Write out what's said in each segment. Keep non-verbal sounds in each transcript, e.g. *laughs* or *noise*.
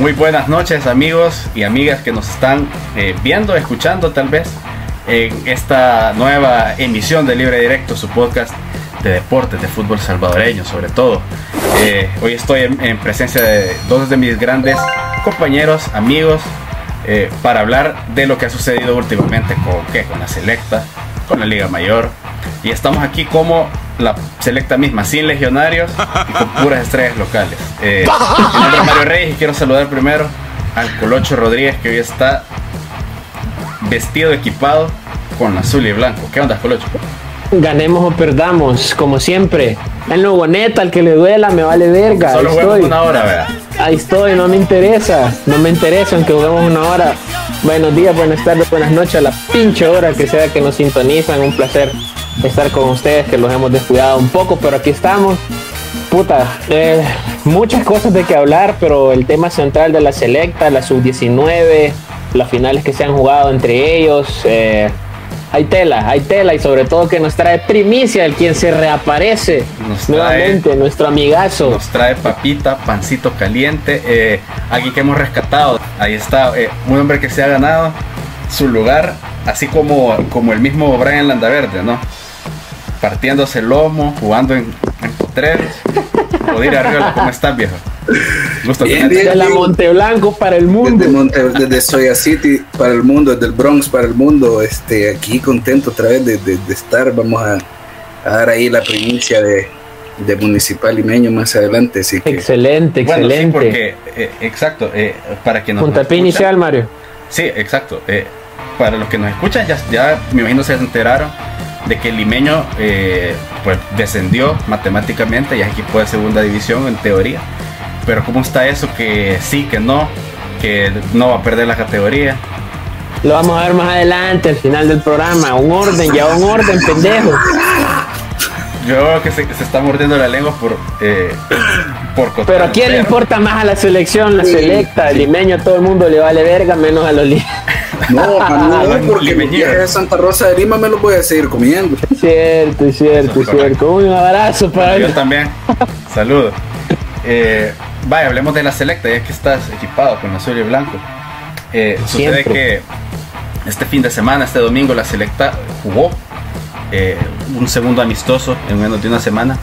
muy buenas noches amigos y amigas que nos están eh, viendo, escuchando tal vez en esta nueva emisión de Libre Directo, su podcast de deportes, de fútbol salvadoreño sobre todo. Eh, hoy estoy en, presencia de dos de mis grandes compañeros, amigos, eh, para hablar de lo que ha sucedido últimamente con, ¿qué? con la selecta, con la Liga Mayor. Y estamos aquí como la selecta misma, sin legionarios y con puras estrellas locales. Eh, mi nombre es Mario Reyes y quiero saludar primero al Colocho Rodríguez que hoy está vestido, equipado con azul y blanco. ¿Qué onda, Colocho? Ganemos o perdamos, como siempre. El nuevo neta, al que le duela, me vale verga. Solo juguemos una hora, vea. Ahí estoy, no me interesa. No me interesa aunque juguemos una hora. Buenos días, buenas tardes, buenas noches, a la pinche hora que sea que nos sintonizan. Un placer estar con ustedes, que los hemos descuidado un poco, pero aquí estamos. Puta, eh, muchas cosas de que hablar, pero el tema central de la selecta, la sub-19, las finales que se han jugado entre ellos, eh, hay tela, hay tela y sobre todo que nos trae primicia el quien se reaparece nuevamente, nuestro amigazo. Nos trae papita, pancito caliente, eh, alguien que hemos rescatado. Ahí está, un hombre que se ha ganado su lugar, así como, como el mismo Brian Landaverde, ¿no? Partiéndose el lomo, jugando en, en potreros. Arriba, ¿cómo estás, viejo? Gusto bien, de la Monteblanco para el mundo. Desde, desde Soya City para el mundo, desde el Bronx para el mundo. Este, aquí contento otra vez de, de, de estar. Vamos a, a, dar ahí la primicia de, de Municipal Limeño más adelante. Así que... Excelente, excelente. sí, porque, eh, exacto, eh, para que nos. Puntapié inicial, Mario. Sí, exacto. Eh, para los que nos escuchan, ya, ya me imagino se enteraron de que el limeño eh, pues descendió matemáticamente y es equipo de segunda división en teoría. Pero ¿cómo está eso? Que sí, que no, que no va a perder la categoría. Lo vamos a ver más adelante, al final del programa. Un orden, ya un orden, pendejo. Yo creo que se, se está mordiendo la lengua por, eh, por Pero a quién le importa más a la selección, la selecta, el limeño, todo el mundo le vale verga, menos a los No, a mí no, porque de Santa Rosa de Lima me lo voy a seguir comiendo. *laughs* Cierto, cierto, cierto. Un abrazo para Yo también. *laughs* Saludos. Eh, vaya, hablemos de la selecta, ya que estás equipado con azul y blanco. Eh, sucede que este fin de semana, este domingo, la selecta jugó eh, un segundo amistoso en menos de una semana.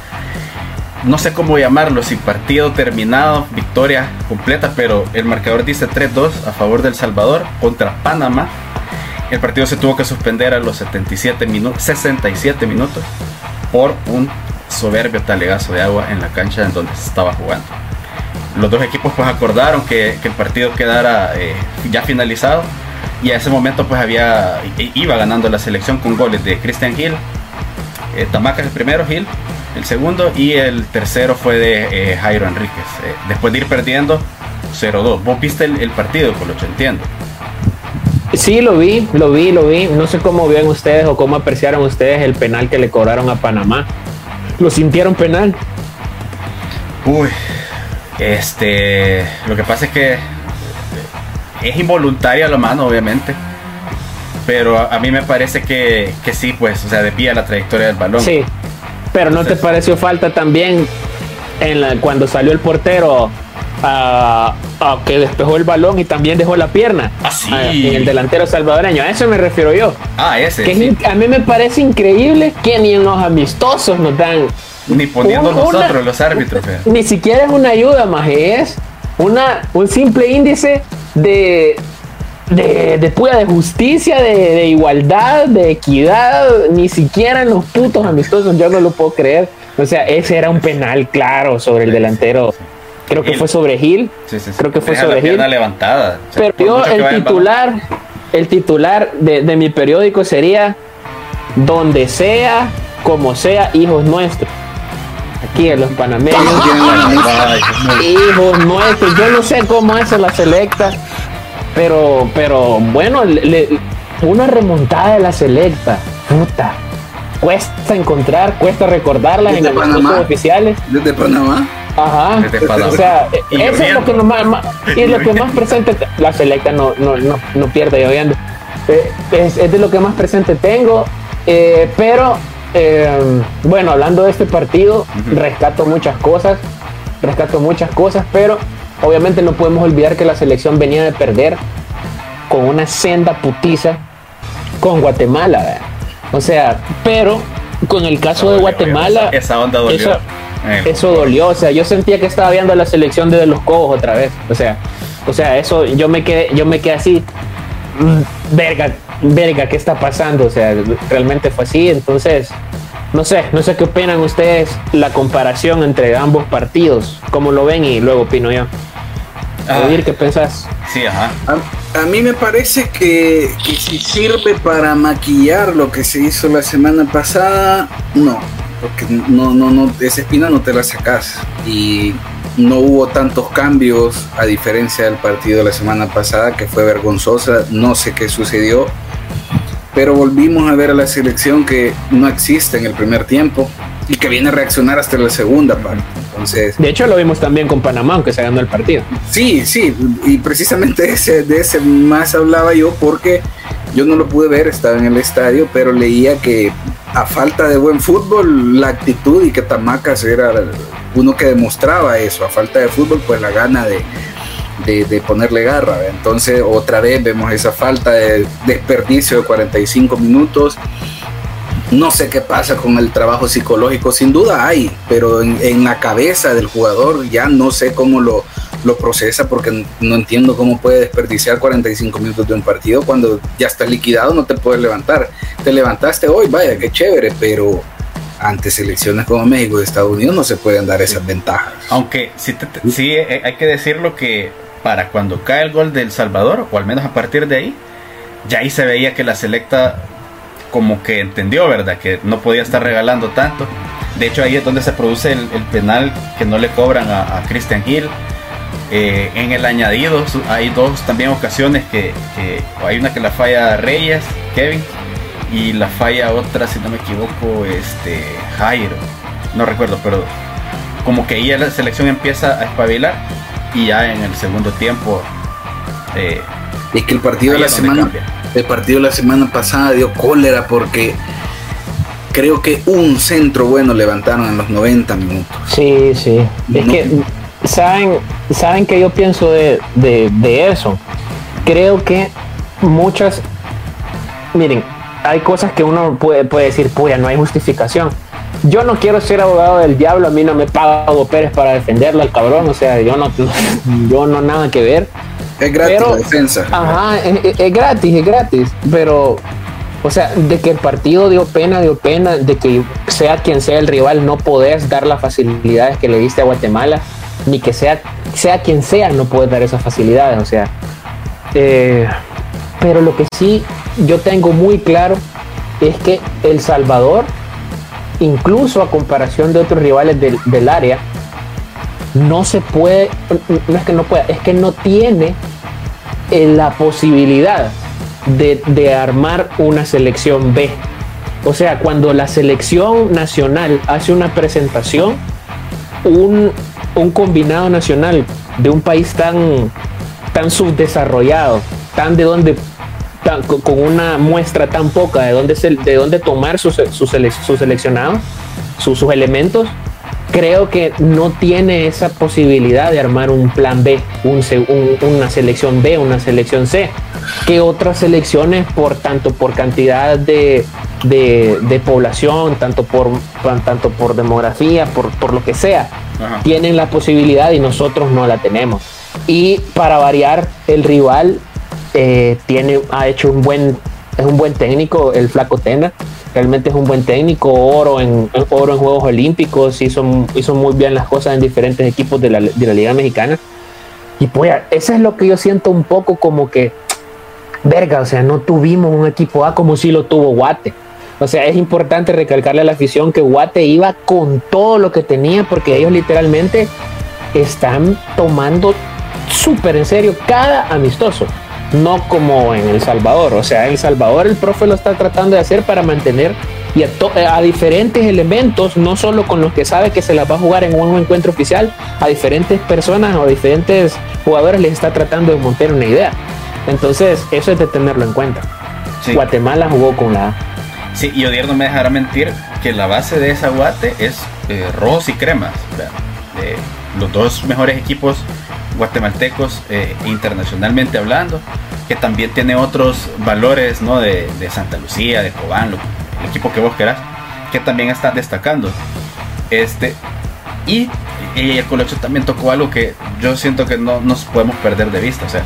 No sé cómo llamarlo, si partido terminado, victoria completa, pero el marcador dice 3-2 a favor del Salvador contra Panamá. El partido se tuvo que suspender a los 77 minutos, 67 minutos por un soberbio talegazo de agua en la cancha en donde se estaba jugando. Los dos equipos pues acordaron que, que el partido quedara eh, ya finalizado y a ese momento pues había iba ganando la selección con goles de Christian Hill, eh, Tamacas el primero, Hill el segundo y el tercero fue de eh, Jairo Enríquez. Eh, después de ir perdiendo 0-2. ¿Vos viste el, el partido, Colocho? Entiendo. Sí, lo vi, lo vi, lo vi. No sé cómo ven ustedes o cómo apreciaron ustedes el penal que le cobraron a Panamá. ¿Lo sintieron penal? Uy, este, lo que pasa es que es involuntaria la mano, obviamente. Pero a, a mí me parece que, que, sí, pues, o sea, desvía la trayectoria del balón. Sí, pero ¿no te pareció falta también en la, cuando salió el portero a, a, que despejó el balón y también dejó la pierna ah, sí. a, en el delantero salvadoreño? A eso me refiero yo. Ah, ese. Que sí. A mí me parece increíble que ni en los amistosos nos dan. Ni poniendo un, nosotros una, los árbitros. *laughs* Ni siquiera es una ayuda, más es una, un simple índice de, de, de de justicia, de, de, igualdad, de equidad, ni siquiera en los putos amistosos, yo no lo puedo creer. O sea, ese era un penal claro sobre el delantero. Creo que fue sobre Gil. Sí, sí, sí. Creo que fue Deja sobre Gil. levantada. O sea, Pero yo, el titular, el titular de, de mi periódico sería donde sea, como sea, hijos nuestros aquí en los panameños. Hijos nuestros, yo no sé cómo hace la selecta, pero, pero bueno, le, una remontada de la selecta, puta. Cuesta encontrar, cuesta recordarlas en los Panamá? oficiales. Desde Panamá. Ajá. Desde Panamá. O sea, Y eso es lo que, más, más, y es lo que más presente. La selecta no, no, no, no pierde lloviendo. Eh, es, es, de lo que más presente tengo. Eh, pero eh, bueno, hablando de este partido, uh -huh. rescato muchas cosas, rescato muchas cosas, pero obviamente no podemos olvidar que la selección venía de perder con una senda putiza con Guatemala. O sea, pero con el caso de Guatemala, esa, onda dolió. Eso, eso, dolió. O sea, yo sentía que estaba viendo la selección desde los cojos otra vez. O sea, o sea, eso yo me quedé, yo me quedé así, mm, verga, verga, ¿qué está pasando? O sea, realmente fue así. Entonces, no sé, no sé qué opinan ustedes la comparación entre ambos partidos, cómo lo ven y luego opino yo. Ah, ¿qué pensás? Sí, ajá. A, mí me parece que, que, si sirve para maquillar lo que se hizo la semana pasada, no. Porque no, no, no, esa espina no te la sacas. Y no hubo tantos cambios a diferencia del partido de la semana pasada que fue vergonzosa. No sé qué sucedió pero volvimos a ver a la selección que no existe en el primer tiempo y que viene a reaccionar hasta la segunda parte. Entonces, de hecho, lo vimos también con Panamá, aunque se ganó el partido. Sí, sí, y precisamente ese, de ese más hablaba yo porque yo no lo pude ver, estaba en el estadio, pero leía que a falta de buen fútbol, la actitud y que Tamacas era uno que demostraba eso, a falta de fútbol, pues la gana de, de, ponerle garra. Entonces otra vez vemos esa falta de desperdicio de 45 minutos. No sé qué pasa con el trabajo psicológico, sin duda hay, pero en, la cabeza del jugador ya no sé cómo lo, lo procesa porque no entiendo cómo puede desperdiciar 45 minutos de un partido cuando ya está liquidado, no te puedes levantar. Te levantaste hoy, vaya, qué chévere, pero ante selecciones como México y Estados Unidos no se pueden dar esas ventajas. Aunque sí, sí eh, hay que decirlo que para cuando cae el gol del Salvador, o al menos a partir de ahí, ya ahí se veía que la selecta como que entendió, ¿verdad? Que no podía estar regalando tanto. De hecho, ahí es donde se produce el, penal que no le cobran a, Christian Hill. Eh, en el añadido hay dos también ocasiones que, hay una que la falla Reyes, Kevin, y la falla otra, si no me equivoco, este Jairo. No recuerdo, pero como que ahí la selección empieza a espabilar y ya en el segundo tiempo eh, es que el partido de la semana el partido de la semana pasada dio cólera porque creo que un centro bueno levantaron en los 90 minutos. Sí sí. Es que saben saben que yo pienso de, de, eso. Creo que muchas miren hay cosas que uno puede, puede decir puya no hay justificación yo no quiero ser abogado del diablo, a mí no me paga Hugo Pérez para defenderlo al cabrón, o sea, yo no, *laughs* yo no nada que ver. Es gratis la defensa. Ajá, es, gratis, es gratis, pero, o sea, de que el partido dio pena, dio pena, de que sea quien sea el rival, no podés dar las facilidades que le diste a Guatemala, ni que sea, sea quien sea, no puedes dar esas facilidades, o sea. Eh, pero lo que sí yo tengo muy claro es que El Salvador incluso a comparación de otros rivales del, área, no se puede, no es que no pueda, es que no tiene eh, la posibilidad de, armar una selección B. O sea, cuando la selección nacional hace una presentación, un, combinado nacional de un país tan, tan subdesarrollado, tan de donde con una muestra tan poca de dónde, de dónde tomar sus, sus, seleccionados, sus, elementos, creo que no tiene esa posibilidad de armar un plan B, un, una selección B, una selección C, que otras selecciones, por tanto por cantidad de, población, tanto por, tanto por demografía, por, por lo que sea, tienen la posibilidad y nosotros no la tenemos. Y para variar, el rival eh, tiene, ha hecho un buen, es un buen técnico, el Flaco Tena. Realmente es un buen técnico, oro en, oro en Juegos Olímpicos, hizo, hizo muy bien las cosas en diferentes equipos de la, de la Liga Mexicana. Y pues, eso es lo que yo siento un poco como que, verga, o sea, no tuvimos un equipo A como si lo tuvo Guate. O sea, es importante recalcarle a la afición que Guate iba con todo lo que tenía porque ellos literalmente están tomando súper en serio cada amistoso no como en El Salvador. O sea, en El Salvador el profe lo está tratando de hacer para mantener y a, diferentes elementos, no solo con los que sabe que se las va a jugar en un encuentro oficial, a diferentes personas o a diferentes jugadores les está tratando de montar una idea. Entonces, eso es de tenerlo en cuenta. Guatemala jugó con la Sí, y Odier no me dejará mentir que la base de esa Guate es eh, y Cremas. los dos mejores equipos guatemaltecos eh, internacionalmente hablando, que también tiene otros valores ¿no? de, Santa Lucía, de Cobán, el equipo que vos querás, que también están destacando. Este, y, el Colocho también tocó algo que yo siento que no nos podemos perder de vista. O sea,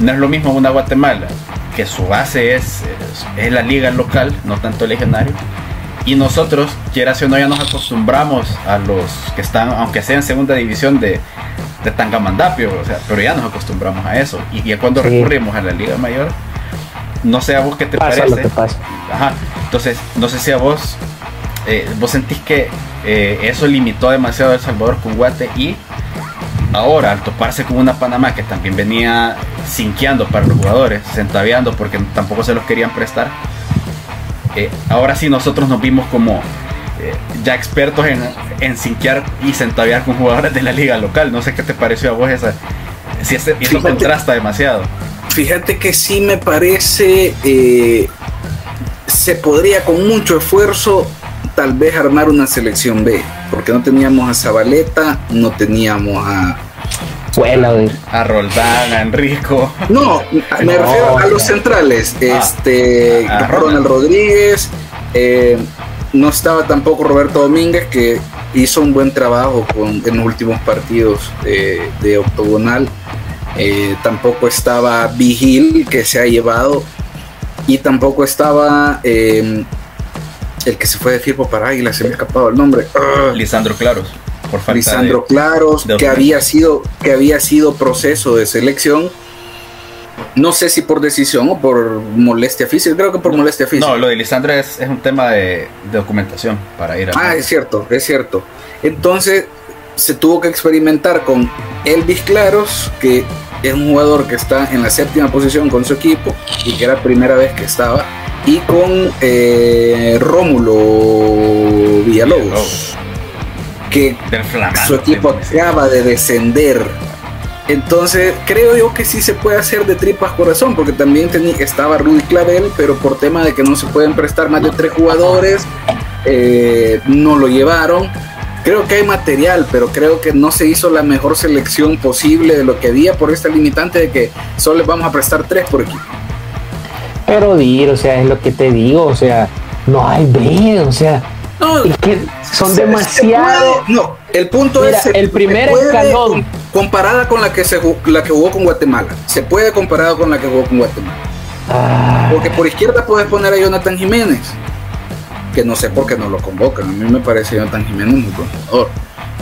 no es lo mismo una Guatemala, que su base es, es, la liga local, no tanto el legionario. Y nosotros, quiera si o no, ya nos acostumbramos a los que están, aunque sea en segunda división de, de Tangamandapio, o sea, pero ya nos acostumbramos a eso. Y ya cuando recurrimos a la Liga Mayor, no sé a vos qué te parece. Ajá. Entonces, no sé si a vos, eh, vos sentís que eh, eso limitó demasiado a El Salvador con Guate y ahora al toparse con una Panamá que también venía sinqueando para los jugadores, centaveando porque tampoco se los querían prestar, eh, ahora sí nosotros nos vimos como ya expertos en, en sinquear y centavear con jugadores de la liga local. No sé qué te pareció a vos esa, si eso contrasta demasiado. Fíjate que sí me parece, eh, se podría con mucho esfuerzo tal vez armar una selección B, porque no teníamos a Zabaleta, no teníamos a... a Roldán, a Enrico. No, me refiero a los centrales. Ah, este, Ronald Rodríguez, eh, no estaba tampoco Roberto Domínguez, que hizo un buen trabajo con, en los últimos partidos de, octogonal. Eh, tampoco estaba Vigil, que se ha llevado. Y tampoco estaba em, el que se fue de Firpo para Águila, se me ha escapado el nombre. Ah. Lisandro Claros. Por falta Lisandro Claros, que, había sido, que había sido proceso de selección no sé si por decisión o por molestia física, creo que por molestia física. No, lo de Lisandro es, un tema de, documentación para ir a... Ah, es cierto, es cierto. Entonces se tuvo que experimentar con Elvis Claros, que es un jugador que está en la séptima posición con su equipo y que era la primera vez que estaba, y con eh, Rómulo Villalobos, que su equipo acaba de descender entonces, creo yo que sí se puede hacer de tripas corazón, porque también estaba Rudy Clavel, pero por tema de que no se pueden prestar más de tres jugadores, eh, no lo llevaron. Creo que hay material, pero creo que no se hizo la mejor selección posible de lo que había por esta limitante de que solo les vamos a prestar tres por equipo. Pero dir, o sea, es lo que te digo, o sea, no hay B, o sea, es que son demasiado. no, el punto es. El primer escalón. Comparada con la que, se, la que jugó con Guatemala. Se puede comparar con la que jugó con Guatemala. Ah. Porque por izquierda puedes poner a Jonathan Jiménez. Que no sé por qué no lo convocan. A mí me parece Jonathan Jiménez muy buen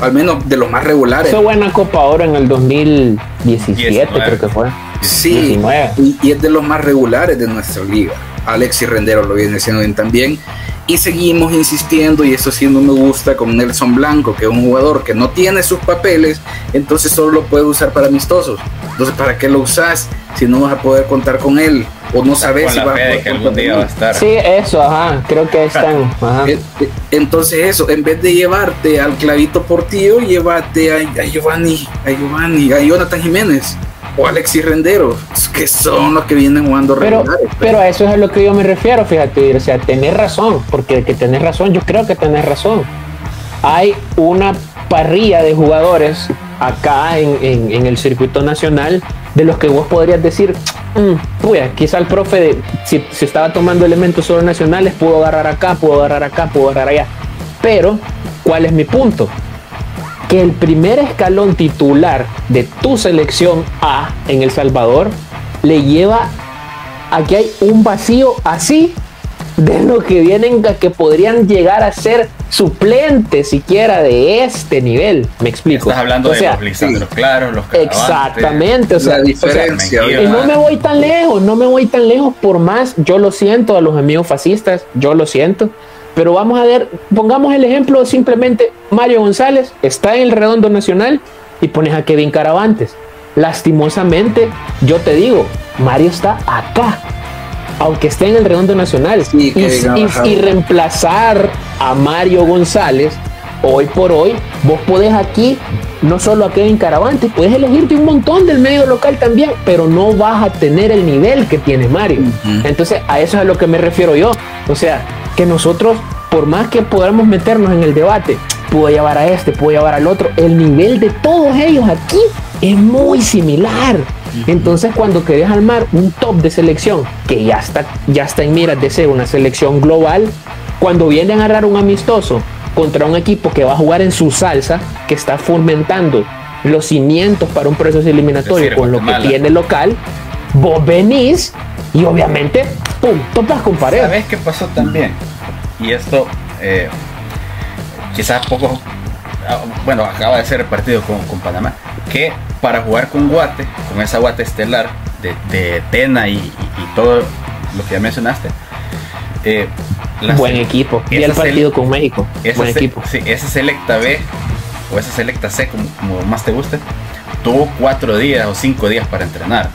Al menos de los más regulares. Hizo buena Copa ahora en el 2017, creo que fue. Sí, y, y, es de los más regulares de nuestra liga. Alexis Rendero lo viene siendo bien también. Y seguimos insistiendo, y eso sí no me gusta, con Nelson Blanco, que es un jugador que no tiene sus papeles, entonces solo lo puede usar para amistosos. Entonces, ¿para qué lo usas si no vas a poder contar con él? O no sabes si va a poder que algún día va a estar. Sí, eso, ajá, creo que están. Entonces, eso, en vez de llevarte al clavito portillo, llévate a, a Giovanni, a Giovanni, a Jonathan Jiménez o Alexis Rendero, que son los que vienen jugando pero, pues. Pero a eso es a lo que yo me refiero, fíjate, o sea, tener razón, porque que tener razón, yo creo que tenés razón. Hay una parrilla de jugadores acá en, el circuito nacional de los que vos podrías decir, mm, quizá el profe, si, si estaba tomando elementos solo nacionales, pudo agarrar acá, pudo agarrar acá, pudo agarrar allá. Pero, ¿cuál es mi punto? Que el primer escalón titular de tu selección A en El Salvador le lleva a que hay un vacío así de lo que vienen que podrían llegar a ser suplentes siquiera de este nivel. Me explico. Estás hablando de los Lisandros claros, los Exactamente, o sea, diferencia. y no me voy tan lejos, no me voy tan lejos por más, yo lo siento a los amigos fascistas, yo lo siento pero vamos a ver, pongamos el ejemplo simplemente, Mario González está en el redondo nacional y pones a Kevin Caravantes. Lastimosamente, yo te digo, Mario está acá, aunque esté en el redondo nacional. y, y, reemplazar a Mario González, hoy por hoy, vos podés aquí, no solo a Kevin Caravantes, puedes elegirte un montón del medio local también, pero no vas a tener el nivel que tiene Mario. Entonces, a eso es a lo que me refiero yo. O sea, que nosotros, por más que podamos meternos en el debate, puedo llevar a este, puedo llevar al otro, el nivel de todos ellos aquí es muy similar. Entonces, cuando querés armar un top de selección que ya está, ya está en miras de ser una selección global, cuando vienen a agarrar un amistoso contra un equipo que va a jugar en su salsa, que está fomentando los cimientos para un proceso eliminatorio con lo que tiene local, vos venís y obviamente, ¡pum!, topas con pared. ¿Sabes qué pasó también? Y esto, eh, quizás poco, ah, bueno, acaba de ser el partido con, con Panamá, que para jugar con Guate, con esa Guate estelar de, de Tena y, todo lo que ya mencionaste, eh, buen equipo. Y el partido con México. Buen equipo. Sí, esa Selecta B o esa Selecta C, como, más te guste, tuvo cuatro días o cinco días para entrenar.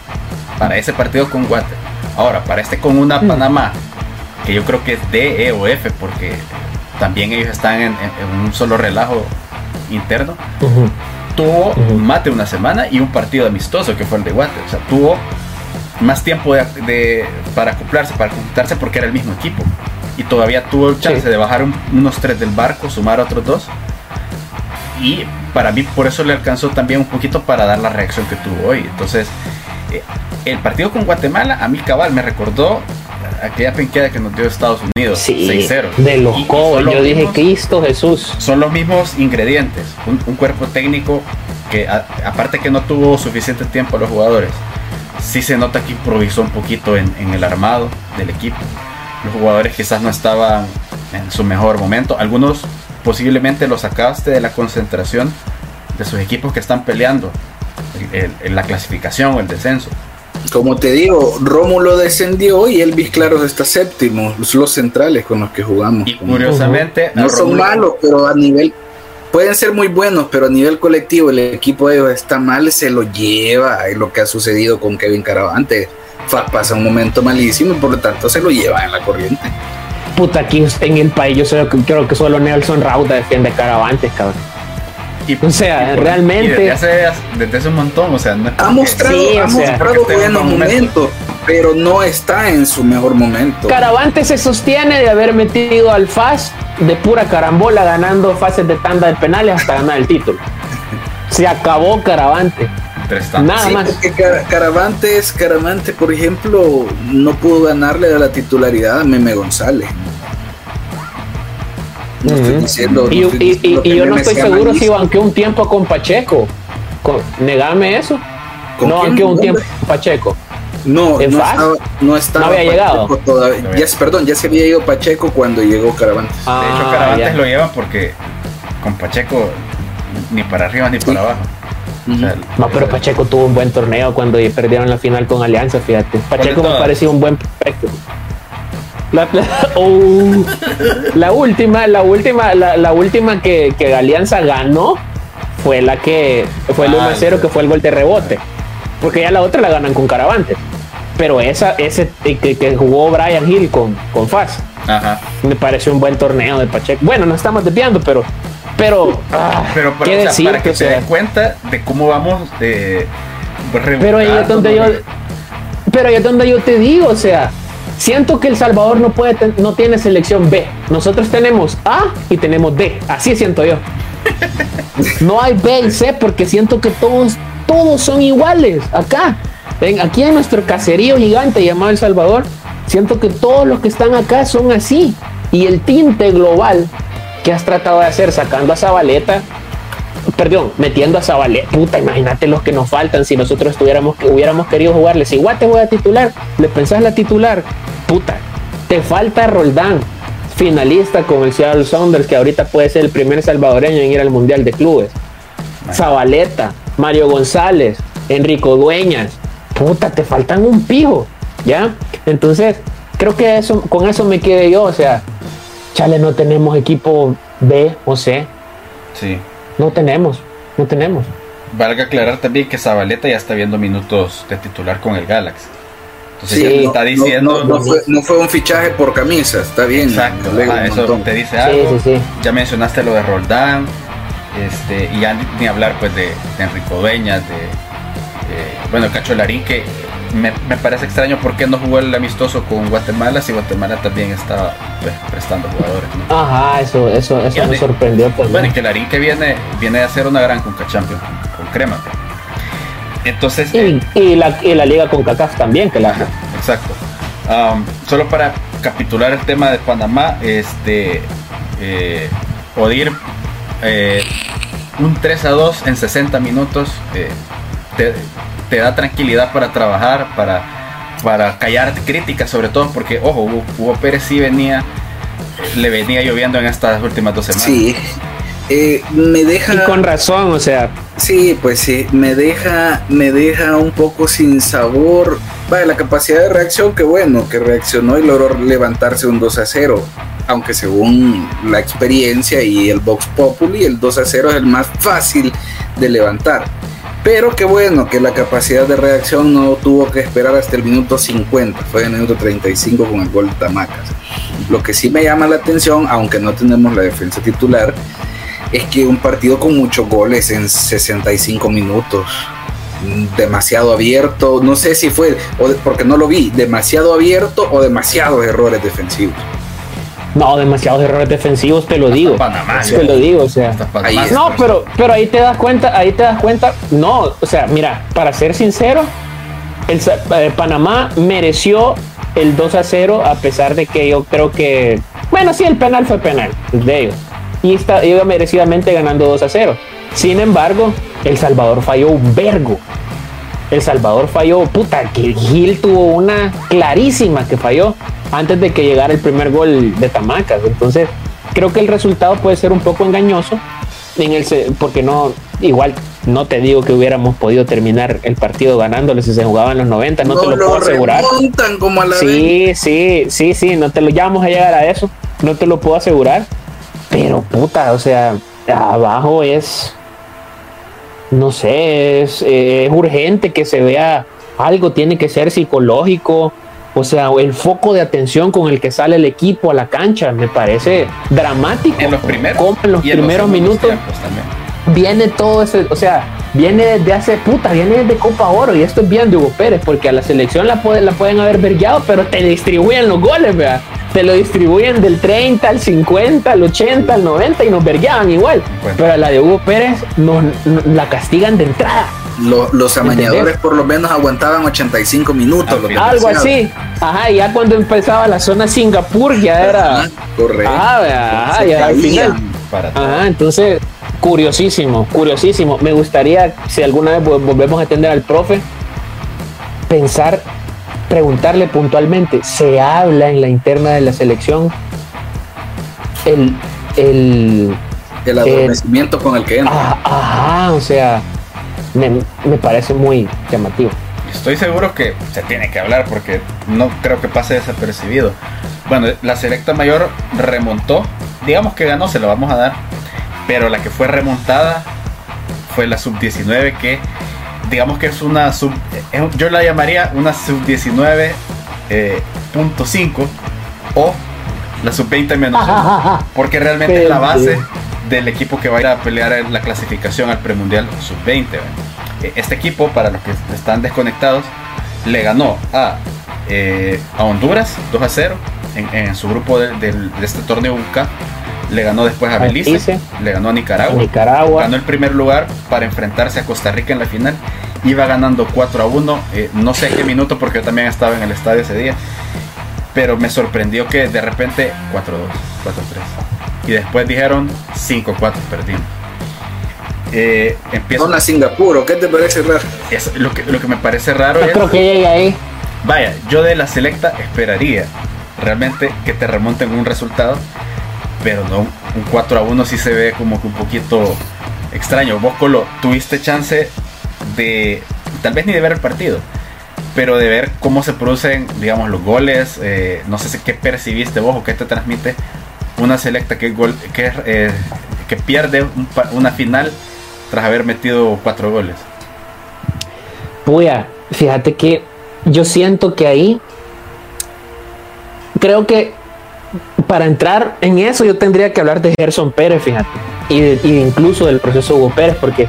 Para ese partido con Guate. Ahora, para este con una mm. Panamá, que yo creo que es D, E o F, porque también ellos están en, un solo relajo interno tuvo más de una semana y un partido amistoso que fue el de Guate. O sea, tuvo más tiempo de, para acoplarse, para juntarse porque era el mismo equipo. Y todavía tuvo el chance de bajar unos tres del barco, sumar otros dos. Y para mí por eso le alcanzó también un poquito para dar la reacción que tuvo hoy. Entonces, eh, el partido con Guatemala a mí cabal me recordó aquella penqueada que nos dio Estados Unidos. Sí, 6-0. De los Yo dije, Cristo Jesús. Son los mismos ingredientes. Un, cuerpo técnico que, aparte que no tuvo suficiente tiempo a los jugadores, sí se nota que improvisó un poquito en, el armado del equipo. Los jugadores quizás no estaban en su mejor momento. Algunos posiblemente los sacaste de la concentración de sus equipos que están peleando en la clasificación o el descenso. Como te digo, Rómulo descendió y Elvis Claros está séptimo, los centrales con los que jugamos. Y curiosamente, no son malos, pero a nivel pueden ser muy buenos, pero a nivel colectivo el equipo de ellos está mal, se lo lleva. Es lo que ha sucedido con Kevin Caravante. Pasa un momento malísimo y por lo tanto se lo lleva en la corriente. Puta, aquí en el país yo creo que solo Nelson Rauda defiende Caravantes, cabrón o sea, realmente. desde, hace, un montón, o sea, ha mostrado, ha mostrado buenos momentos, pero no está en su mejor momento. Caravante se sostiene de haber metido al FAS de pura carambola, ganando fases de tanda de penales hasta ganar el título. Se acabó Caravante. Nada más. Porque Caravantes, Caravante, por ejemplo, no pudo ganarle a la titularidad a Meme González y, yo no estoy seguro si banqueó un tiempo con Pacheco. negame eso. No banqueó un tiempo con Pacheco. No, no estaba, no estaba, había llegado. Ya, perdón, ya se había ido Pacheco cuando llegó Caravantes. de hecho, ah, Caravantes lo lleva porque con Pacheco ni para arriba ni para abajo. no, pero Pacheco tuvo un buen torneo cuando perdieron la final con Alianza, fíjate. Pacheco me pareció un buen prospecto. *laughs* Oh. La, última, la última, la, última que, que, Alianza ganó fue la que fue el 1-0 ah, que fue el gol de rebote. Porque ya la otra la ganan con Caravante. Pero esa, ese que, jugó Brian Hill con, con Faz. Me pareció un buen torneo de Pacheco. Bueno, no estamos desviando, pero. Pero, ah, pero, para que se den cuenta de cómo vamos de. Pero ahí es donde yo. Pero ahí es donde yo te digo, o sea, Siento que El Salvador no, puede no tiene selección B. Nosotros tenemos A y tenemos D. Así siento yo. No hay B y C porque siento que todos, todos son iguales acá. Ven, aquí en nuestro caserío gigante llamado El Salvador, siento que todos los que están acá son así. Y el tinte global que has tratado de hacer sacando a Zabaleta, perdón, metiendo a Zabaleta, puta, imagínate los que nos faltan si nosotros estuviéramos, hubiéramos querido jugarle. Si igual te voy a titular, le pensás la titular, puta, te falta Roldán, finalista con el Seattle Sounders, que ahorita puede ser el primer salvadoreño en ir al Mundial de Clubes. Zabaleta, Mario González, Enrico Dueñas, puta, te faltan un pijo, ¿ya? Entonces, creo que eso, con eso me quedé yo, o sea, chale, no tenemos equipo B o C. Sí. No tenemos, no tenemos. Valga aclarar también que Zabaleta ya está viendo minutos de titular con el Galaxy. Entonces está diciendo. No, fue, un fichaje por camisa, está bien. Exacto, eso te dice algo. ya mencionaste lo de Roldán, este, y ya ni, hablar pues de, Enrico Dueñas, de, bueno, Cacho Larín, que me, parece extraño por qué no jugó el amistoso con Guatemala si Guatemala también estaba pues, prestando jugadores. Ajá, eso, eso, eso me sorprendió. Pues, bueno, y que Larín que viene, viene a hacer una gran Conca Champions con Crema. Entonces. Y, eh, la, y la liga con CACAF también, que la. Exacto. solo para capitular el tema de Panamá, este. Eh, Odir, eh, un 3 a 2 en 60 minutos te, da tranquilidad para trabajar, para, para callar críticas, sobre todo porque, ojo, Hugo, Pérez sí venía, le venía lloviendo en estas últimas dos semanas. Sí, eh, me deja. Y con razón, o sea. Sí, pues sí, me deja, me deja un poco sin sabor. Vale, la capacidad de reacción, que bueno, que reaccionó y logró levantarse un 2 a 0. Aunque según la experiencia y el Vox Populi, el 2 a 0 es el más fácil de levantar. Pero qué bueno que la capacidad de reacción no tuvo que esperar hasta el minuto 50, fue en el minuto 35 con el gol de Tamacas. Lo que sí me llama la atención, aunque no tenemos la defensa titular, es que un partido con muchos goles en 65 minutos, demasiado abierto, no sé si fue, porque no lo vi, demasiado abierto o demasiados errores defensivos. No, demasiados errores defensivos, te lo digo. te lo digo, o sea. no, pero, pero ahí te das cuenta, ahí te das cuenta. No, o sea, mira, para ser sincero, el, eh, Panamá mereció el 2 a 0, a pesar de que yo creo que. Bueno, sí, el penal fue penal de ellos y está, iba merecidamente ganando 2 a 0. Sin embargo, El Salvador falló un vergo. El Salvador falló, puta, que Gil tuvo una clarísima que falló antes de que llegara el primer gol de Tamacas. Entonces, creo que el resultado puede ser un poco engañoso, en el, porque no, igual no te digo que hubiéramos podido terminar el partido ganándole si se jugaba en los 90, no, te lo, puedo asegurar. Como a la sí, sí, sí, sí, no te lo, ya vamos a llegar a eso, no te lo puedo asegurar pero puta, o sea, abajo es, no sé, es, urgente que se vea algo, tiene que ser psicológico. O sea, el foco de atención con el que sale el equipo a la cancha me parece dramático. En los primeros, como en los primeros minutos viene todo ese, o sea, viene desde hace puta, viene desde Copa Oro y esto es bien de Hugo Pérez, porque a la selección la, la pueden haber vergueado, pero te distribuyen los goles, vea te lo distribuyen del 30 al 50, al 80, al 90 y nos vergueaban igual. Pero a la de Hugo Pérez nos, la castigan de entrada. los amañadores por lo menos aguantaban 85 minutos. Algo así. Ajá, ya cuando empezaba la zona Singapur ya era. correcto. Ajá, ya al final. Ajá, entonces, curiosísimo, curiosísimo. Me gustaría, si alguna vez volvemos a atender al profe, pensar preguntarle puntualmente, ¿se habla en la interna de la selección el... El, el adormecimiento con el que entra. Ah, ajá, o sea, me, parece muy llamativo. Estoy seguro que se tiene que hablar porque no creo que pase desapercibido. Bueno, la selecta mayor remontó, digamos que ganó, se lo vamos a dar, pero la que fue remontada fue la sub-19 que digamos que es una sub, yo la llamaría una sub 19.5 eh, o la sub 20 menos *laughs* porque realmente es la base del equipo que va a ir a pelear en la clasificación al premundial sub 20. Eh, este equipo, para los que están desconectados, le ganó a, eh, a Honduras 2 a 0 en, su grupo de, este torneo UCA le ganó después a Belice, le ganó a Nicaragua, Nicaragua, ganó el primer lugar para enfrentarse a Costa Rica en la final, iba ganando 4 a 1, eh, no sé qué minuto porque yo también estaba en el estadio ese día, pero me sorprendió que de repente 4 2, 4 3, y después dijeron 5 4, perdimos. Eh, empiezo... a Singapur, ¿qué te parece raro? Es, lo, que, lo que me parece raro es... creo que llegue ahí. Vaya, yo de la selecta esperaría realmente que te remonten un resultado pero no, un 4 a 1 sí se ve como que un poquito extraño. Vos, Colo, tuviste chance de, tal vez ni de ver el partido, pero de ver cómo se producen, digamos, los goles. Eh, no sé qué percibiste vos o qué te transmite una selecta que, eh, que pierde una final tras haber metido cuatro goles. Puya, fíjate que yo siento que ahí creo que para entrar en eso yo tendría que hablar de Gerson Pérez, fíjate, y, incluso del proceso Hugo Pérez, porque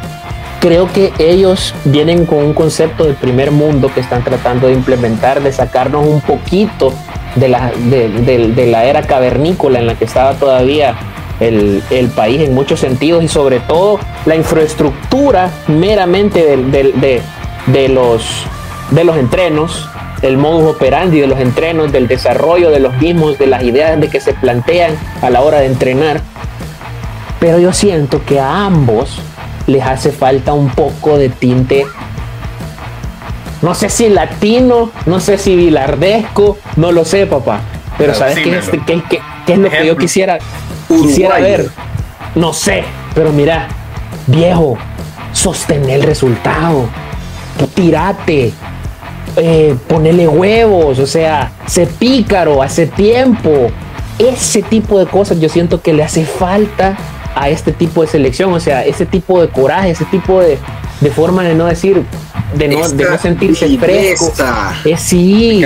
creo que ellos vienen con un concepto del primer mundo que están tratando de implementar, de sacarnos un poquito de la, de, la era cavernícola en la que estaba todavía el, país en muchos sentidos y sobre todo la infraestructura meramente de los, de los entrenos, el modus operandi de los entrenos, del desarrollo de los mismos, de las ideas de que se plantean a la hora de entrenar. Pero yo siento que a ambos les hace falta un poco de tinte, no sé si latino, no sé si bilardesco, no lo sé, papá. Pero ¿sabes qué, es, qué, es lo que yo quisiera, quisiera ver? No sé, pero mira, viejo, sostener el resultado. Tú tirate, eh, ponele huevos, o sea, se pícaro, hace tiempo. Ese tipo de cosas yo siento que le hace falta a este tipo de selección, o sea, ese tipo de coraje, ese tipo de, de forma de no decir, de no, de no sentirse fresco. Eh, sí,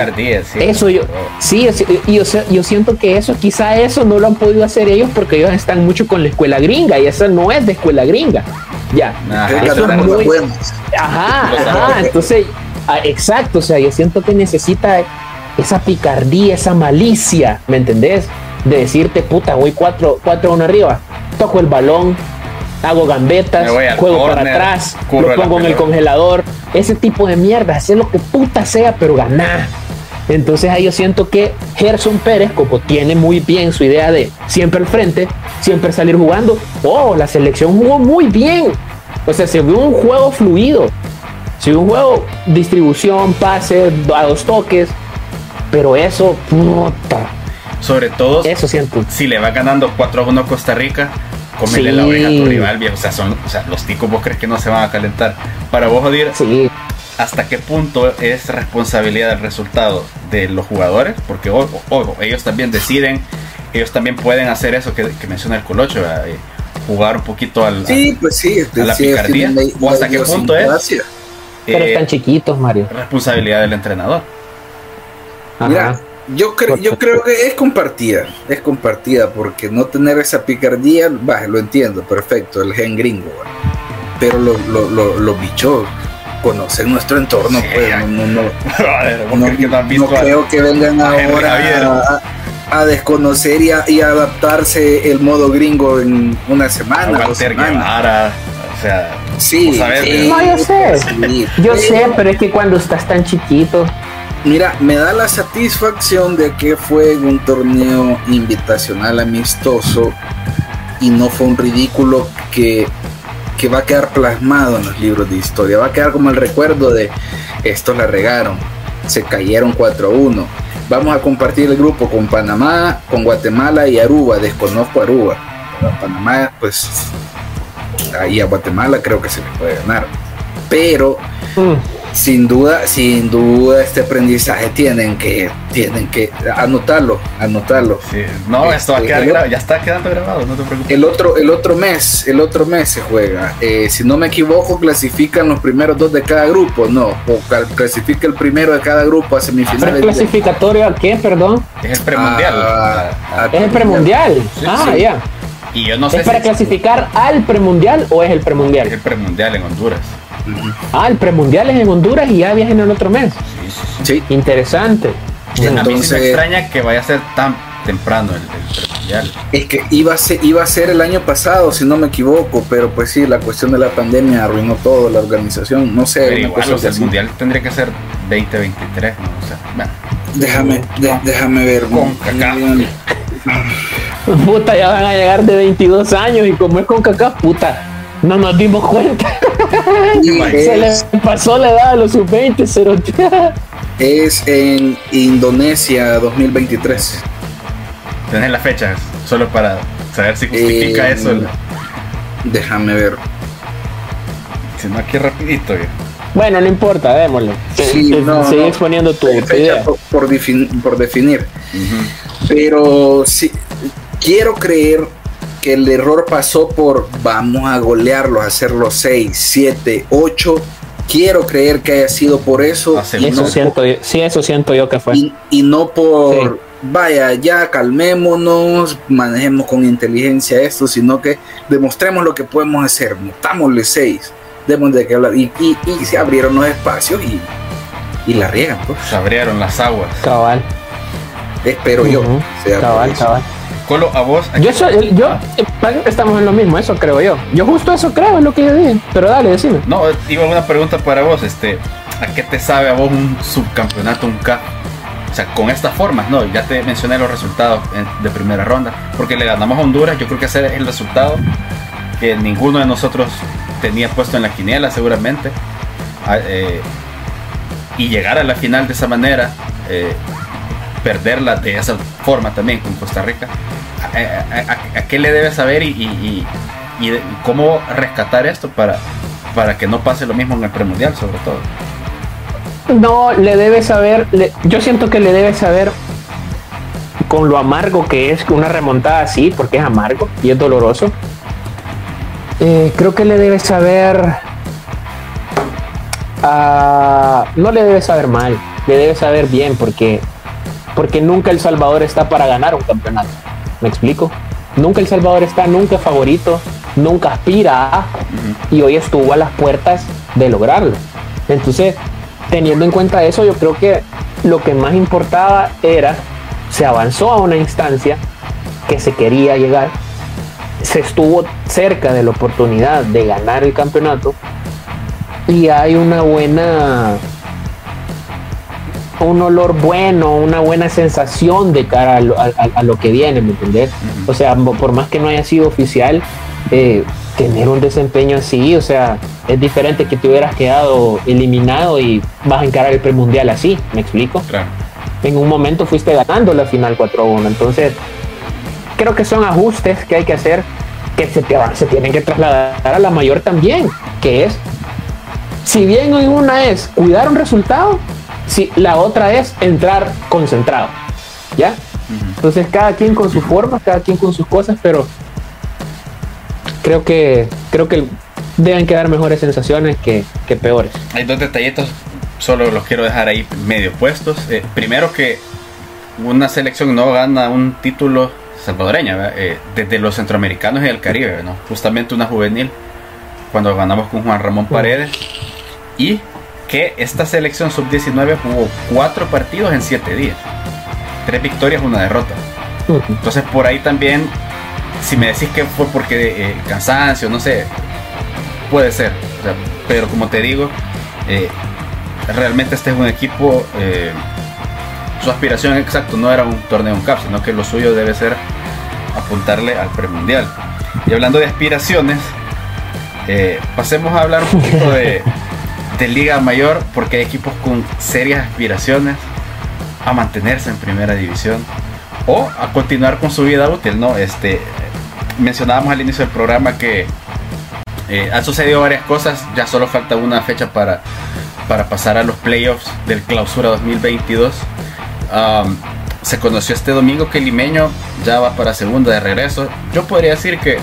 eso yo, sí, yo, yo siento que eso, quizá eso no lo han podido hacer ellos porque ellos están mucho con la escuela gringa y esa no es de escuela gringa. Ya, eso es muy, ajá, ajá, entonces, ah, exacto, o sea, yo siento que necesita esa picardía, esa malicia, ¿me entendés? De decirte, puta, voy 4 cuatro, 1 arriba, toco el balón, hago gambetas, juego para atrás, lo pongo en el congelador, ese tipo de mierda, hacer lo que puta sea, pero ganar. Entonces ahí yo siento que Gerson Pérez, como tiene muy bien su idea de siempre al frente, siempre salir jugando, oh, la selección jugó muy bien. O sea, se vio un juego fluido, vio un juego distribución, pase, a dos toques, pero eso, puta. Sobre todo, eso siento. si le va ganando 4 a 1 Costa Rica, comerle la oreja a tu rival, viejo. O sea, son, o sea, los ticos vos crees que no se van a calentar. Para vos, Jodir, sí. ¿hasta qué punto es responsabilidad del resultado de los jugadores? Porque, ojo, ellos también deciden, ellos también pueden hacer eso que, menciona el Colocho, eh, jugar un poquito al, sí, pues sí, a la picardía. ¿O hasta qué punto es? Pero están chiquitos, Mario. Responsabilidad del entrenador. Mira, yo, creo yo creo que es compartida, es compartida, porque no tener esa picardía, bah, lo entiendo, perfecto, el gen gringo, pero los lo, lo, bichos conocen nuestro entorno, pues, no, no, no, *laughs* creo que vengan ahora a, desconocer y, a, y adaptarse el modo gringo en una semana. O semana. O sea, sí, no, yo sé, yo sé, pero es que cuando estás tan chiquito, Mira, me da la satisfacción de que fue un torneo invitacional amistoso y no fue un ridículo que, va a quedar plasmado en los libros de historia. Va a quedar como el recuerdo de esto la regaron, se cayeron 4-1. Vamos a compartir el grupo con Panamá, con Guatemala y Aruba. Desconozco Aruba. Panamá, pues ahí a Guatemala creo que se le puede ganar. Pero mm sin duda, sin duda este aprendizaje tienen que, tienen que anotarlo, anotarlo. No, esto va a quedar ya está quedando grabado, no te preocupes. El otro, el otro mes, el otro mes se juega. Eh, si no me equivoco, clasifican los primeros dos de cada grupo, no, o clasifica el primero de cada grupo a semifinales. ¿Es clasificatorio a qué, perdón? Es el premundial. Ah, es el premundial. ah, ya. Y yo no sé ¿Es para clasificar al premundial o es el premundial? Es el premundial en Honduras. Ah, el premundial es en Honduras y ya viajan el otro mes. Sí, Interesante. a mí me extraña que vaya a ser tan temprano el, premundial. Es que iba a, ser, iba a ser el año pasado, si no me equivoco, pero pues sí, la cuestión de la pandemia arruinó todo, la organización, no sé. el mundial tendría que ser 2023, ¿no? O sea, Déjame, déjame ver. Con *laughs* Puta, ya van a llegar de 22 años y como es con cacá, puta, no nos dimos cuenta. *laughs* Se le pasó la edad a los sub-20, *laughs* Es en Indonesia 2023. Tenés la fecha, solo para saber si justifica eh, eso. Déjame ver. Si no, aquí rapidito. Bueno, no importa, démosle. Sí, Sigue exponiendo tu idea. Por, por, definir. Pero sí, quiero creer que el error pasó por vamos a golearlos, hacerlos 6, 7, 8. Quiero creer que haya sido por eso. eso siento, sí, eso siento yo que fue. Y, no por, vaya, ya calmémonos, manejemos con inteligencia esto, sino que demostremos lo que podemos hacer, metámosle 6, demos de que hablar. Y, se abrieron los espacios y, y la riegan. Pues. Se abrieron las aguas. Cabal. Espero yo. cabal, cabal. Colo, a vos. Yo, yo estamos en lo mismo, eso creo yo. Yo justo eso creo, es lo que yo dije. Pero dale, decime. No, iba una pregunta para vos. Este, ¿A qué te sabe a vos un subcampeonato, un CAP? O sea, con estas formas, no, ya te mencioné los resultados de primera ronda, porque le ganamos a Honduras, yo creo que ese es el resultado que ninguno de nosotros tenía puesto en la quiniela seguramente. Ah, eh, y llegar a la final de esa manera, eh, perderla de esa forma también con Costa Rica, ¿a, qué le debe saber y, cómo rescatar esto para, para que no pase lo mismo en el premundial sobre todo? No, le debe saber, yo siento que le debe saber con lo amargo que es una remontada así, porque es amargo y es doloroso. Eh, creo que le debe saber, ah, no le debe saber mal, le debe saber bien, porque, porque nunca El Salvador está para ganar un campeonato. ¿Me explico? Nunca El Salvador está, nunca favorito, nunca aspira a, y hoy estuvo a las puertas de lograrlo. Entonces, teniendo en cuenta eso, yo creo que lo que más importaba era, se avanzó a una instancia que se quería llegar, se estuvo cerca de la oportunidad de ganar el campeonato y hay una buena un olor bueno, una buena sensación de cara a lo, que viene, ¿me entendés? O sea, por más que no haya sido oficial, eh, tener un desempeño así, o sea, es diferente que te hubieras quedado eliminado y vas a encarar el premundial así, ¿me explico? En un momento fuiste ganando la final 4-1, entonces creo que son ajustes que hay que hacer que se, se tienen que trasladar a la mayor también, que es, si bien en una es cuidar un resultado, si la otra es entrar concentrado, ¿ya? Entonces cada quien con sus formas, cada quien con sus cosas, pero creo que creo que deben quedar mejores sensaciones que, peores. Hay dos detallitos, solo los quiero dejar ahí medio puestos. Eh, primero que una selección no gana un título salvadoreña eh, desde los centroamericanos y el Caribe, ¿no? justamente una juvenil, cuando ganamos con Juan Ramón Paredes, y que esta selección sub-19 jugó cuatro partidos en siete días, tres victorias, una derrota. Entonces por ahí también si me decís que fue porque eh, cansancio, no sé, puede ser. pero como te digo, eh, realmente este es un equipo, eh, su aspiración exacto no era un torneo en CAP, sino que lo suyo debe ser apuntarle al premundial. Y hablando de aspiraciones, pasemos a hablar un poquito de, *laughs* de Liga Mayor, porque hay equipos con serias aspiraciones a mantenerse en primera división o a continuar con su vida útil, ¿no? Este, mencionábamos al inicio del programa que eh, han sucedido varias cosas, ya solo falta una fecha para, para pasar a los playoffs del clausura 2022. se conoció este domingo que Limeño ya va para segunda de regreso. Yo podría decir que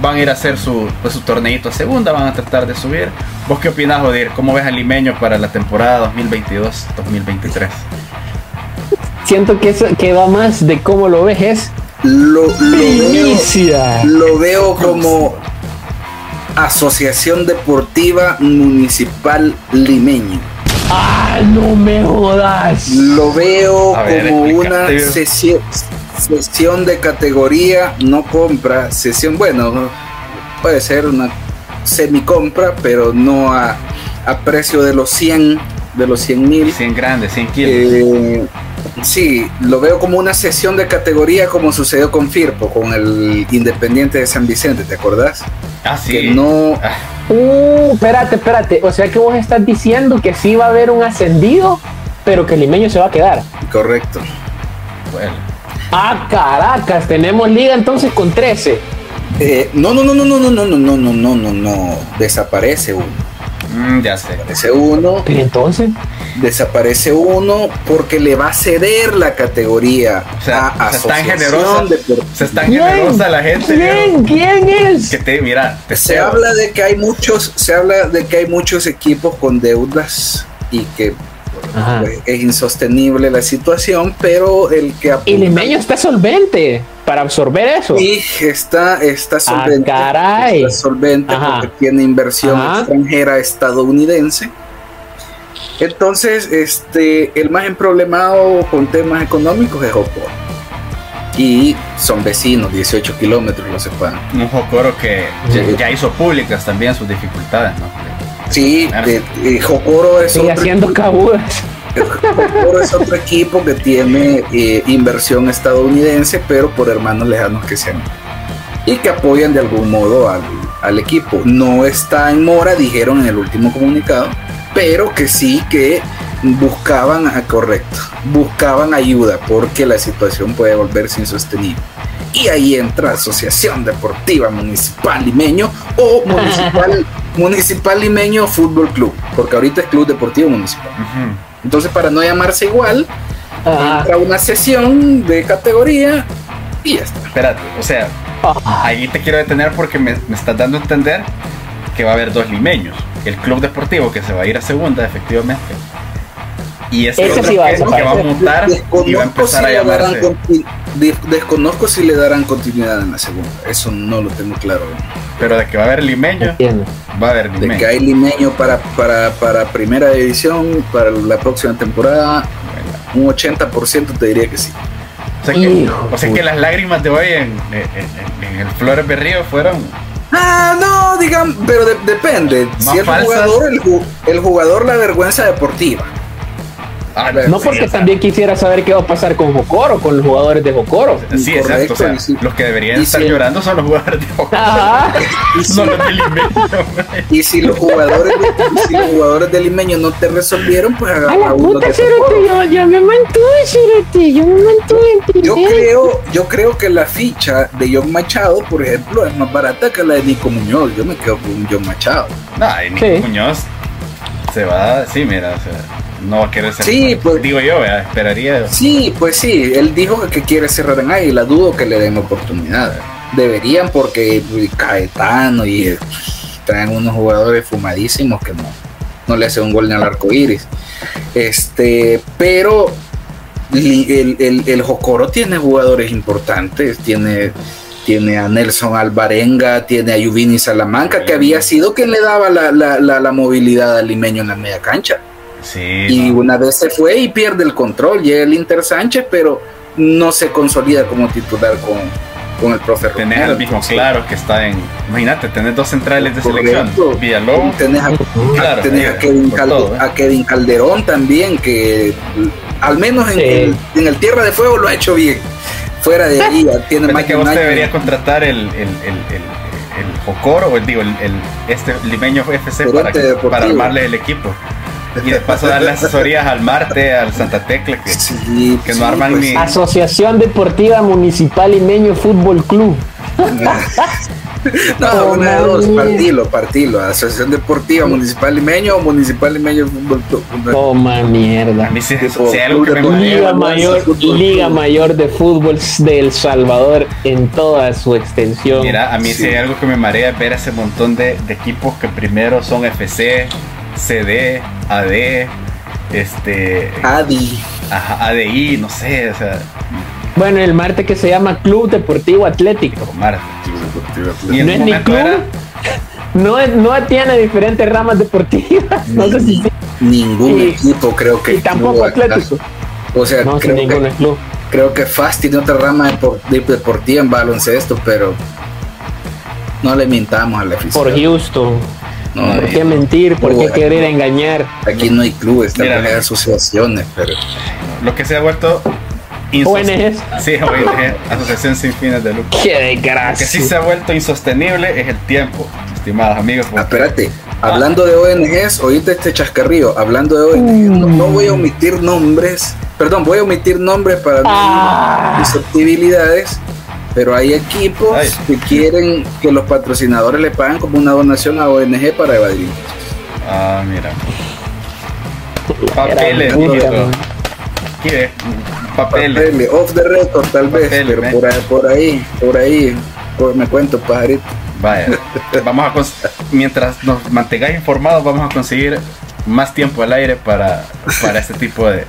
van a ir a hacer su, pues, su torneito a segunda, van a tratar de subir. ¿Vos qué opinás, Odir? ¿Cómo ves a Limeño para la temporada 2022-2023? Siento que, eso, que va más de cómo lo ves es lo, lo, veo, como Asociación Deportiva Municipal Limeño. ¡Ah, no me jodas! Lo veo como una sesión, sesión de categoría, no compra, sesión, bueno, puede ser una semi-compra, pero no a, a precio de los 100, de los 100 mil. 100 grandes, 100 kilos. Eh, Sí, lo veo como una sesión de categoría como sucedió con Firpo, con el Independiente de San Vicente, ¿te acordás? Ah, sí. Que no... Ah. Uh, espérate, espérate. O sea que vos estás diciendo que sí va a haber un ascendido, pero que el limeño se va a quedar. Correcto. Bueno. Ah, Caracas, tenemos liga entonces con 13. no, no, no, no, no, no, no, no, no, no, no, no, no. Desaparece uno. Mm, ya sé. Desaparece uno. ¿Y entonces? Desaparece uno porque le va a ceder la categoría o sea, a se están generosa, se están generosa la gente. ¿Quién? ¿Quién es? Que te, mira, se habla de que hay muchos, se habla de que hay muchos equipos con deudas y que pues, es insostenible la situación, pero el que apunta, El Limeño está solvente para absorber eso. Y está, está ah, solvente. caray. Está solvente porque tiene inversión extranjera estadounidense. Entonces, este, el más emproblemado con temas económicos es Opo. y son vecinos, 18 kilómetros los separan. Un Jocoro que ya, hizo públicas también sus dificultades, ¿no? Sí, Jocoro es Sigue haciendo cabudas. Es otro equipo que tiene eh, inversión estadounidense, pero por hermanos lejanos que sean y que apoyan de algún modo al, al equipo. No está en mora, dijeron en el último comunicado, pero que sí que buscaban, correcto, buscaban ayuda porque la situación puede volverse insostenible. Y ahí entra Asociación Deportiva Municipal Limeño o Municipal, *laughs* Municipal Limeño Fútbol Club, porque ahorita es Club Deportivo Municipal. Entonces, para no llamarse igual, entra una sesión de categoría y ya está. Espérate, o sea, ahí te quiero detener porque me, me estás dando a entender que va a haber dos limeños. El club deportivo que se va a ir a segunda, efectivamente, y ese otro que, va a montar y va a empezar a llamarse. Desconozco si le darán continuidad en la segunda. Eso no lo tengo claro. Pero de que va a haber limeño, va a haber limeño. De que hay limeño para, para, para primera edición, para la próxima temporada, un 80% te diría que sí. O sea que, o sea que las lágrimas de hoy en, en, el Flores Berrío fueron Ah, no, digan, pero depende. Si el jugador, el, el, jugador la vergüenza deportiva. No porque también quisiera saber qué va a pasar con Jocoro, con los jugadores de Jocoro. Sí, exacto. los que deberían estar llorando son los jugadores de Jocoro. de Limeño. y si los jugadores de, si los jugadores de Limeño no te resolvieron, pues haga A la puta, yo, yo me mantuve, Cerote, yo me mantuve. Yo creo, yo creo que la ficha de John Machado, por ejemplo, es más barata que la de Nico Muñoz. Yo me quedo con John Machado. No, y Nico Muñoz se va, sí, mira, o sea no va a querer ser. Sí, pues, digo yo, esperaría. Sí, pues sí, él dijo que quiere cerrar en Águila, dudo que le den oportunidad. Deberían porque pues, Caetano y eh, traen unos jugadores fumadísimos que no, no le hacen un gol ni al arco iris. Este, pero el, el, el, Jocoro tiene jugadores importantes, tiene tiene a Nelson Alvarenga, tiene a Yuvini Salamanca, que había sido quien le daba la, la, la, la movilidad al limeño en la media cancha y una vez se fue y pierde el control, llega el Inter Sánchez, pero no se consolida como titular con, con el profe Tener el mismo claro que está en. Imagínate, tener dos centrales de selección. Villalobos. Tenés, a, claro, a, Kevin ¿eh? a, Kevin Calderón también, que al menos en, el, en, el, Tierra de Fuego lo ha hecho bien. Fuera de ahí, tiene más que vos deberías contratar el, el, el, el Jocoro, o digo, el, este limeño FC para, para armarle el equipo. Y de paso darle asesorías al Marte, al Santa Tecla, que, que no arman pues ni. Asociación Deportiva Municipal Limeño Fútbol Club. no, una de dos, partilo, partilo. Asociación Deportiva Municipal Limeño o Municipal Limeño Fútbol Club. Toma mierda. A mí sí, sí, algo que me Liga Mayor, Liga Mayor de Fútbol de El Salvador en toda su extensión. Mira, a mí sí, hay algo que me marea ver ese montón de, de equipos que primero son FC, CD, AD, este. ADI. ADI, no sé, o sea. Bueno, el Marte que se llama Club Deportivo Atlético. Marte. no es ni club. No, no tiene diferentes ramas deportivas. *laughs* No sé si Ningún equipo creo que. Y tampoco Atlético. O sea, no, creo, que, club. creo que FAST tiene otra rama deportiva en baloncesto, pero no le mintamos a la Por Houston. ¿Por qué mentir? ¿Por qué querer engañar? Aquí no hay clubes, también hay asociaciones, pero. Lo que se ha vuelto. ONGs. Sí, ONG, Asociación Sin Fines de Lucro. Qué desgracia. Lo que sí se ha vuelto insostenible es el tiempo, estimados amigos. Ah, espérate, hablando de ONGs, oíste este chascarrío, hablando de ONGs, no, voy a omitir nombres, perdón, voy a omitir nombres para ah. susceptibilidades pero hay equipos que quieren que los patrocinadores le paguen como una donación a ONG para evadir Ah, mira. Papeles, ¿Qué? Papeles. Off the record, tal vez, pero por ahí, por ahí, por ahí, me cuento, pajarito. Vaya, vamos a mientras nos mantengáis informados, vamos a conseguir más tiempo al aire para, para este tipo de,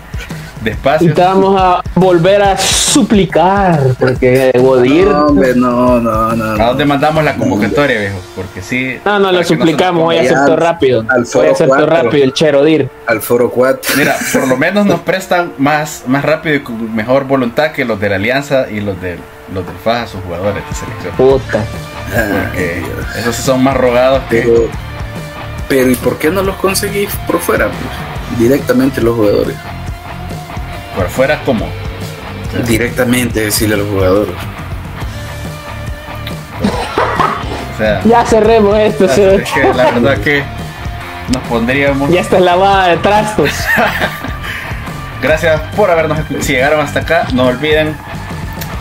despacio. Y te vamos a volver a suplicar, porque Godir. No, hombre, no, no, no. ¿A dónde mandamos la convocatoria, viejo? Porque sí. No, no, lo suplicamos, hoy aceptó rápido. Al Hoy aceptó rápido el Cherodir. Al foro 4. Mira, por lo menos nos *laughs* prestan más, más rápido y con mejor voluntad que los de la Alianza y los, de, los del FAS a sus jugadores de selección. Puta. Porque esos son más rogados que. Pero, pero ¿y por qué no los conseguís por fuera? Pues? Directamente los jugadores. Por fuera, ¿cómo? Directamente decirle a los jugadores. O sea, Ya cerremos esto, es se- que la verdad que nos pondríamos. *laughs* Ya está lavada de trastos. *laughs* Gracias por habernos. Si llegaron hasta acá, no olviden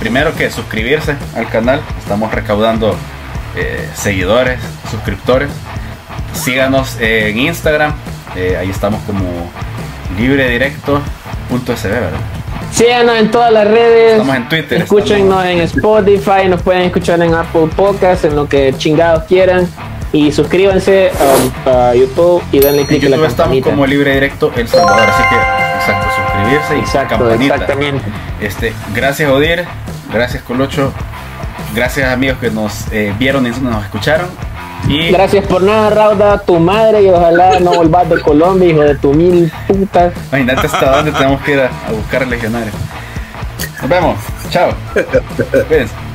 primero que suscribirse al canal. Estamos recaudando eh, seguidores, suscriptores. Síganos eh, en Instagram. eh, ahí estamos como libredirecto.sb, ¿verdad? Síganos en todas las redes. Estamos en Twitter. Escúchenos en Spotify, nos pueden escuchar en Apple Podcasts, en lo que chingados quieran. Y suscríbanse a YouTube y denle En click a la YouTube estamos campanita. como Libre Directo El Salvador. Así que, exacto, suscribirse y Exacto, campanita. exactamente. Este, gracias Odir, gracias Colocho, gracias amigos que nos eh, vieron y nos escucharon. Y Gracias por nada, Rauda, tu madre, y ojalá no volvás de Colombia, hijo de tu mil putas. imagínate hasta dónde tenemos que ir a, a buscar legionarios. Nos vemos, chao. Cuídense. *laughs*